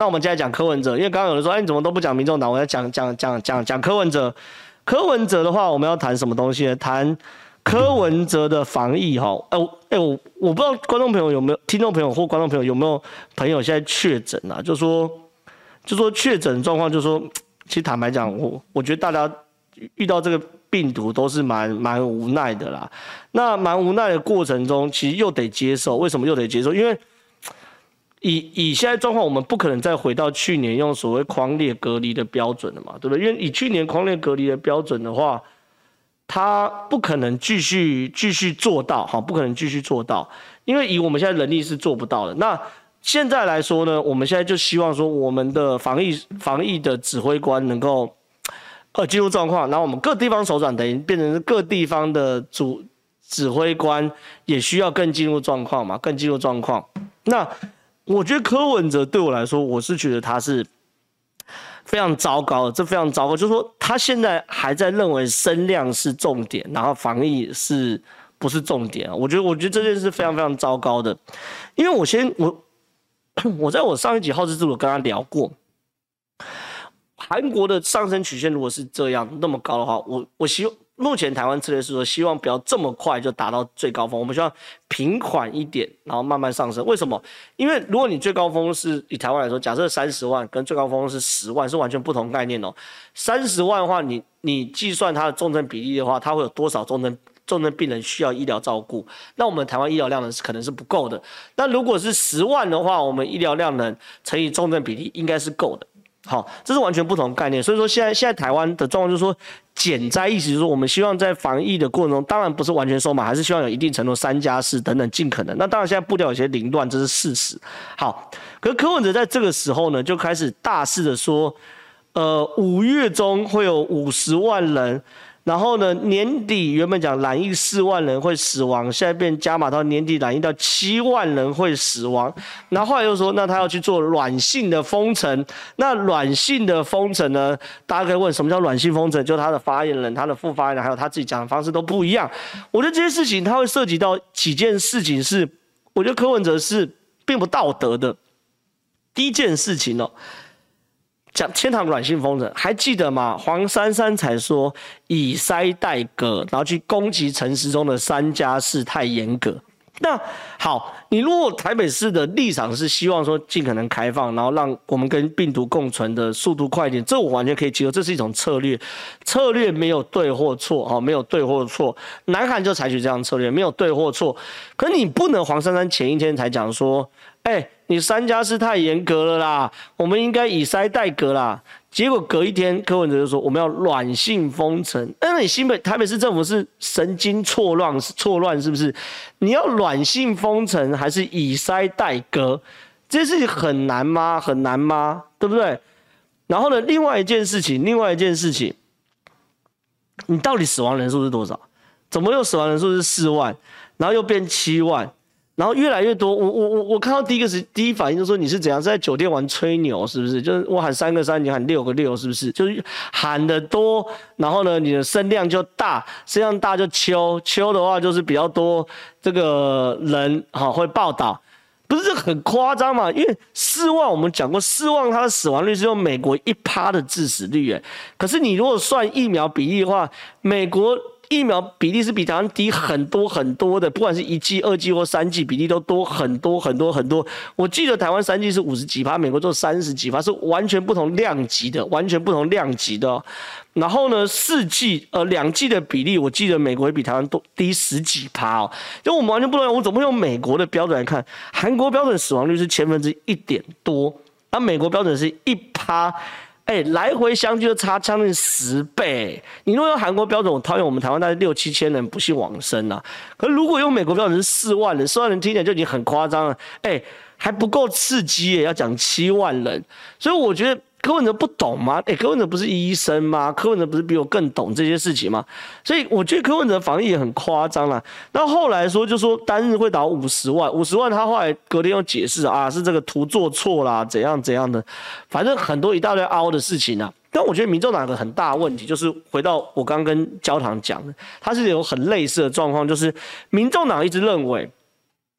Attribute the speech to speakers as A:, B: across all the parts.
A: 那我们接下来讲柯文哲，因为刚刚有人说，哎，你怎么都不讲民众党？我要讲讲讲讲讲柯文哲。柯文哲的话，我们要谈什么东西呢？谈柯文哲的防疫哈。哎我哎我我不知道观众朋友有没有听众朋友或观众朋友有没有朋友现在确诊啊？就说就说确诊状况，就说其实坦白讲，我我觉得大家遇到这个病毒都是蛮蛮无奈的啦。那蛮无奈的过程中，其实又得接受。为什么又得接受？因为以以现在状况，我们不可能再回到去年用所谓狂烈隔离的标准了嘛，对不对？因为以去年狂烈隔离的标准的话，他不可能继续继续做到，好，不可能继续做到，因为以我们现在能力是做不到的。那现在来说呢，我们现在就希望说，我们的防疫防疫的指挥官能够呃进入状况，然后我们各地方首长等于变成是各地方的主指挥官，也需要更进入状况嘛，更进入状况。那我觉得柯文哲对我来说，我是觉得他是非常糟糕的，这非常糟糕。就是说，他现在还在认为声量是重点，然后防疫是不是重点？我觉得，我觉得这件事非常非常糟糕的。因为我先我 我在我上一集好事之徒跟他聊过，韩国的上升曲线如果是这样那么高的话，我我希望。目前台湾策略是说，希望不要这么快就达到最高峰，我们希望平缓一点，然后慢慢上升。为什么？因为如果你最高峰是以台湾来说，假设三十万跟最高峰是十万，是完全不同概念哦。三十万的话，你你计算它的重症比例的话，它会有多少重症重症病人需要医疗照顾？那我们台湾医疗量能是可能是不够的。那如果是十万的话，我们医疗量能乘以重症比例应该是够的。好，这是完全不同概念。所以说现在现在台湾的状况就是说。减灾意思就是说，我们希望在防疫的过程中，当然不是完全收嘛，还是希望有一定程度三加四等等，尽可能。那当然现在步调有些凌乱，这是事实。好，可是柯文哲在这个时候呢，就开始大肆的说，呃，五月中会有五十万人。然后呢，年底原本讲染疫四万人会死亡，现在变加码到年底染疫到七万人会死亡。然后后来又说，那他要去做软性的封城。那软性的封城呢？大家可以问，什么叫软性封城？就他的发言人、他的副发言人，还有他自己讲的方式都不一样。我觉得这些事情，他会涉及到几件事情是，我觉得柯文哲是并不道德的。第一件事情哦。讲天堂软性封城，还记得吗？黄珊珊才说以塞代隔，然后去攻击陈时中的三加四太严格。那好，你如果台北市的立场是希望说尽可能开放，然后让我们跟病毒共存的速度快一点，这我完全可以接受，这是一种策略，策略没有对或错啊，没有对或错。南韩就采取这样策略，没有对或错。可你不能黄珊珊前一天才讲说，哎、你三加四太严格了啦，我们应该以筛代隔啦。结果隔一天，柯文哲就说我们要软性封城。那你新北台北市政府是神经错乱，错乱是不是？你要软性封城还是以筛代隔？这件事情很难吗？很难吗？对不对？然后呢，另外一件事情，另外一件事情，你到底死亡人数是多少？怎么又死亡人数是四万，然后又变七万？然后越来越多，我我我我看到第一个是第一反应就是说，你是怎样在酒店玩吹牛是不是？就是我喊三个三，你喊六个六是不是？就是喊得多，然后呢，你的声量就大，声量大就秋秋的话就是比较多这个人哈会报道，不是很夸张嘛？因为四万我们讲过，四万它的死亡率是用美国一趴的致死率诶，可是你如果算疫苗比例的话，美国。疫苗比例是比台湾低很多很多的，不管是一剂、二剂或三剂，比例都多很多很多很多。我记得台湾三剂是五十几趴，美国做三十几趴，是完全不同量级的，完全不同量级的。然后呢，四剂呃两剂的比例，我记得美国也比台湾多低十几趴哦。就我们完全不能，我怎么用美国的标准来看？韩国标准死亡率是千分之一点多，而美国标准是一趴。哎、来回相距就差将近十倍。你如果用韩国标准，我讨厌我们台湾大概六七千人不幸往生啊。可是如果用美国标准是四万人，四万人听起来就已经很夸张了。哎、还不够刺激耶，要讲七万人。所以我觉得。柯文哲不懂吗？哎、柯文哲不是医生吗？柯文哲不是比我更懂这些事情吗？所以我觉得柯文哲防疫也很夸张了。那后来说就说单日会打五十万，五十万他后来隔天又解释啊，是这个图做错啦，怎样怎样的，反正很多一大堆凹的事情啊。但我觉得民众党有个很大的问题，就是回到我刚跟焦糖讲的，他是有很类似的状况，就是民众党一直认为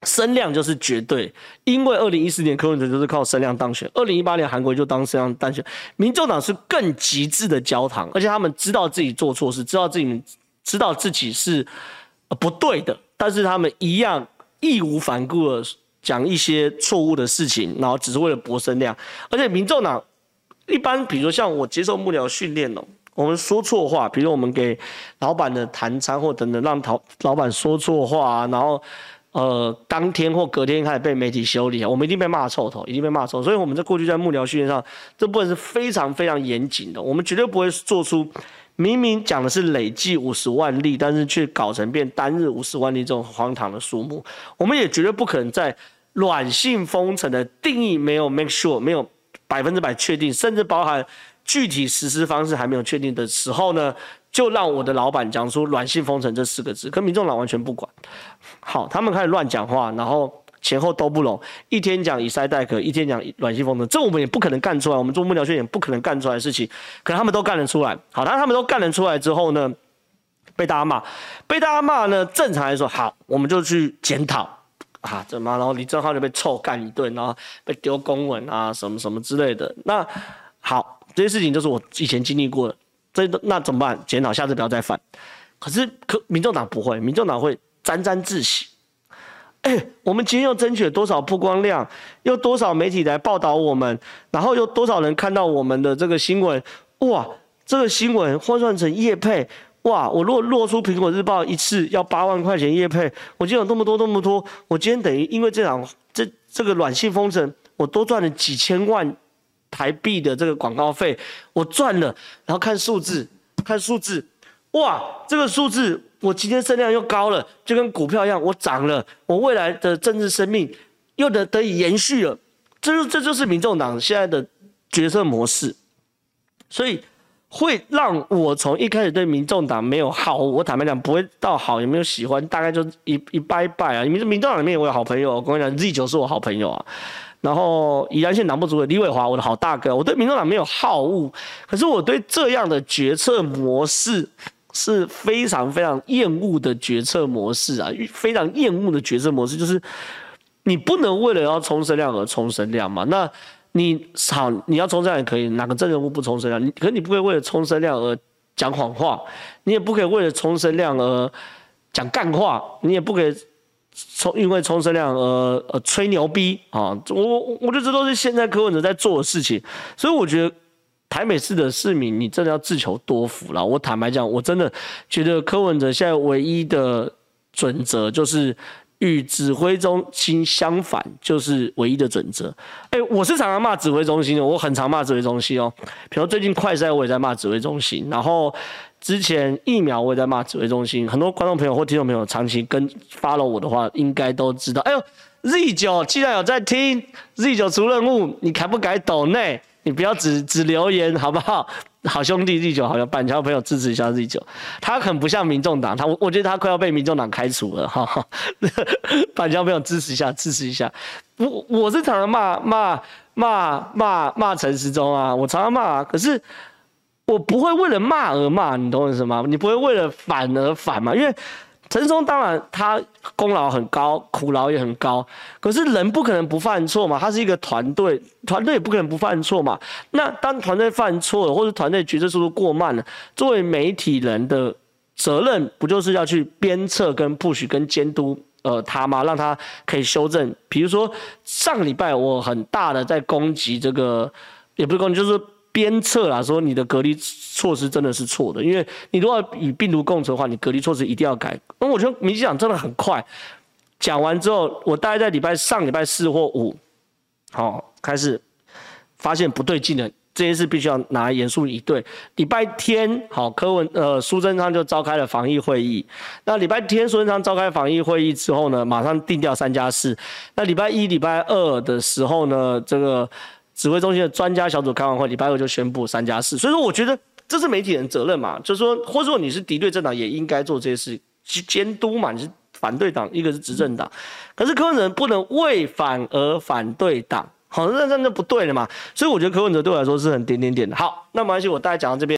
A: 声量就是绝对，因为二零一四年柯文哲就是靠声量当选，二零一八年韩国就当声量当选，民众党是更极致的焦糖，而且他们知道自己做错事，知道自己知道自己是不对的，但是他们一样义无反顾的讲一些错误的事情，然后只是为了博声量，而且民众党一般，比如说像我接受幕僚训练哦，我们说错话，比如我们给老板的谈餐或等等，让老老板说错话，然后。呃，当天或隔天开始被媒体修理啊，我们一定被骂臭头，一定被骂臭。所以我们在过去在幕僚训练上，这部分是非常非常严谨的。我们绝对不会做出明明讲的是累计五十万例，但是却搞成变单日五十万例这种荒唐的数目。我们也绝对不可能在软性封城的定义没有 make sure 没有百分之百确定，甚至包含具体实施方式还没有确定的时候呢，就让我的老板讲出“软性封城”这四个字，可民众党完全不管。好，他们开始乱讲话，然后前后都不拢，一天讲以塞代可，一天讲软性封城，这我们也不可能干出来。我们做幕僚训也不可能干出来的事情，可他们都干得出来。好，当他们都干得出来之后呢，被大家骂，被大家骂呢，正常来说，好，我们就去检讨啊，怎么，然后李正浩就被臭干一顿，然后被丢公文啊，什么什么之类的。那好，这些事情就是我以前经历过的。这那怎么办？检讨，下次不要再犯。可是可民众党不会，民众党会沾沾自喜。哎、我们今天又争取了多少曝光量？又多少媒体来报道我们？然后又多少人看到我们的这个新闻？哇，这个新闻换算成业配，哇！我如果落出苹果日报一次要八万块钱业配，我今天有那么多那么多，我今天等于因为这场这这个软性封城，我多赚了几千万。台币的这个广告费，我赚了，然后看数字，看数字，哇，这个数字我今天声量又高了，就跟股票一样，我涨了，我未来的政治生命又得得以延续了，这就这就是民众党现在的决策模式，所以会让我从一开始对民众党没有好，我坦白讲不会到好，也没有喜欢，大概就一一拜拜啊，民民众党里面我有好朋友，我跟你讲，Z 九是我好朋友啊。然后宜兰县党部主委李伟华，我的好大哥，我对民众党没有好恶，可是我对这样的决策模式是非常非常厌恶的决策模式啊，非常厌恶的决策模式就是你不能为了要冲声量而冲声量嘛，那你好，你要冲声量也可以，哪个政人物不冲声量？你可你不可以为了冲声量而讲谎话，你也不可以为了冲声量而讲干话，你也不可以。冲，因为冲声量而呃吹牛逼啊！我我觉得这都是现在柯文哲在做的事情，所以我觉得台北市的市民，你真的要自求多福了。我坦白讲，我真的觉得柯文哲现在唯一的准则就是与指挥中心相反，就是唯一的准则。哎、我是常常骂指挥中心的，我很常骂指挥中心哦。比如最近快筛，我也在骂指挥中心，然后。之前疫苗我也在骂指挥中心，很多观众朋友或听众朋友长期跟 follow 我的话，应该都知道。哎呦，Z 九既然有在听，Z 九出任务，你改不改抖内？你不要只只留言好不好？好兄弟 Z 九，好像板桥朋友支持一下 Z 九，他很不像民众党，他我我觉得他快要被民众党开除了哈。板桥朋友支持一下，支持一下。我我是常常骂骂骂骂骂陈时中啊，我常常骂啊，可是。我不会为了骂而骂，你懂我意思吗？你不会为了反而反嘛？因为陈松当然他功劳很高，苦劳也很高，可是人不可能不犯错嘛。他是一个团队，团队也不可能不犯错嘛。那当团队犯错了，或者团队决策速度过慢了，作为媒体人的责任，不就是要去鞭策、跟 push、跟监督呃他吗？让他可以修正。比如说上礼拜我很大的在攻击这个，也不是攻击，就是。鞭策啦，说你的隔离措施真的是错的，因为你如果与病毒共存的话，你隔离措施一定要改。那我觉得民进党真的很快，讲完之后，我大概在礼拜上礼拜四或五，好开始发现不对劲了，这件事必须要拿来严肃以对。礼拜天好，柯文呃苏贞昌就召开了防疫会议。那礼拜天苏贞昌召开防疫会议之后呢，马上定掉三加四。那礼拜一、礼拜二的时候呢，这个。指挥中心的专家小组开完会，礼拜二就宣布三加四，所以说我觉得这是媒体人责任嘛，就是说，或者说你是敌对政党也应该做这些事，去监督嘛。你是反对党，一个是执政党，可是柯文哲不能为反而反对党，好，那那那就不对了嘛。所以我觉得柯文哲对我来说是很点点点的。好，那没关系，我大概讲到这边。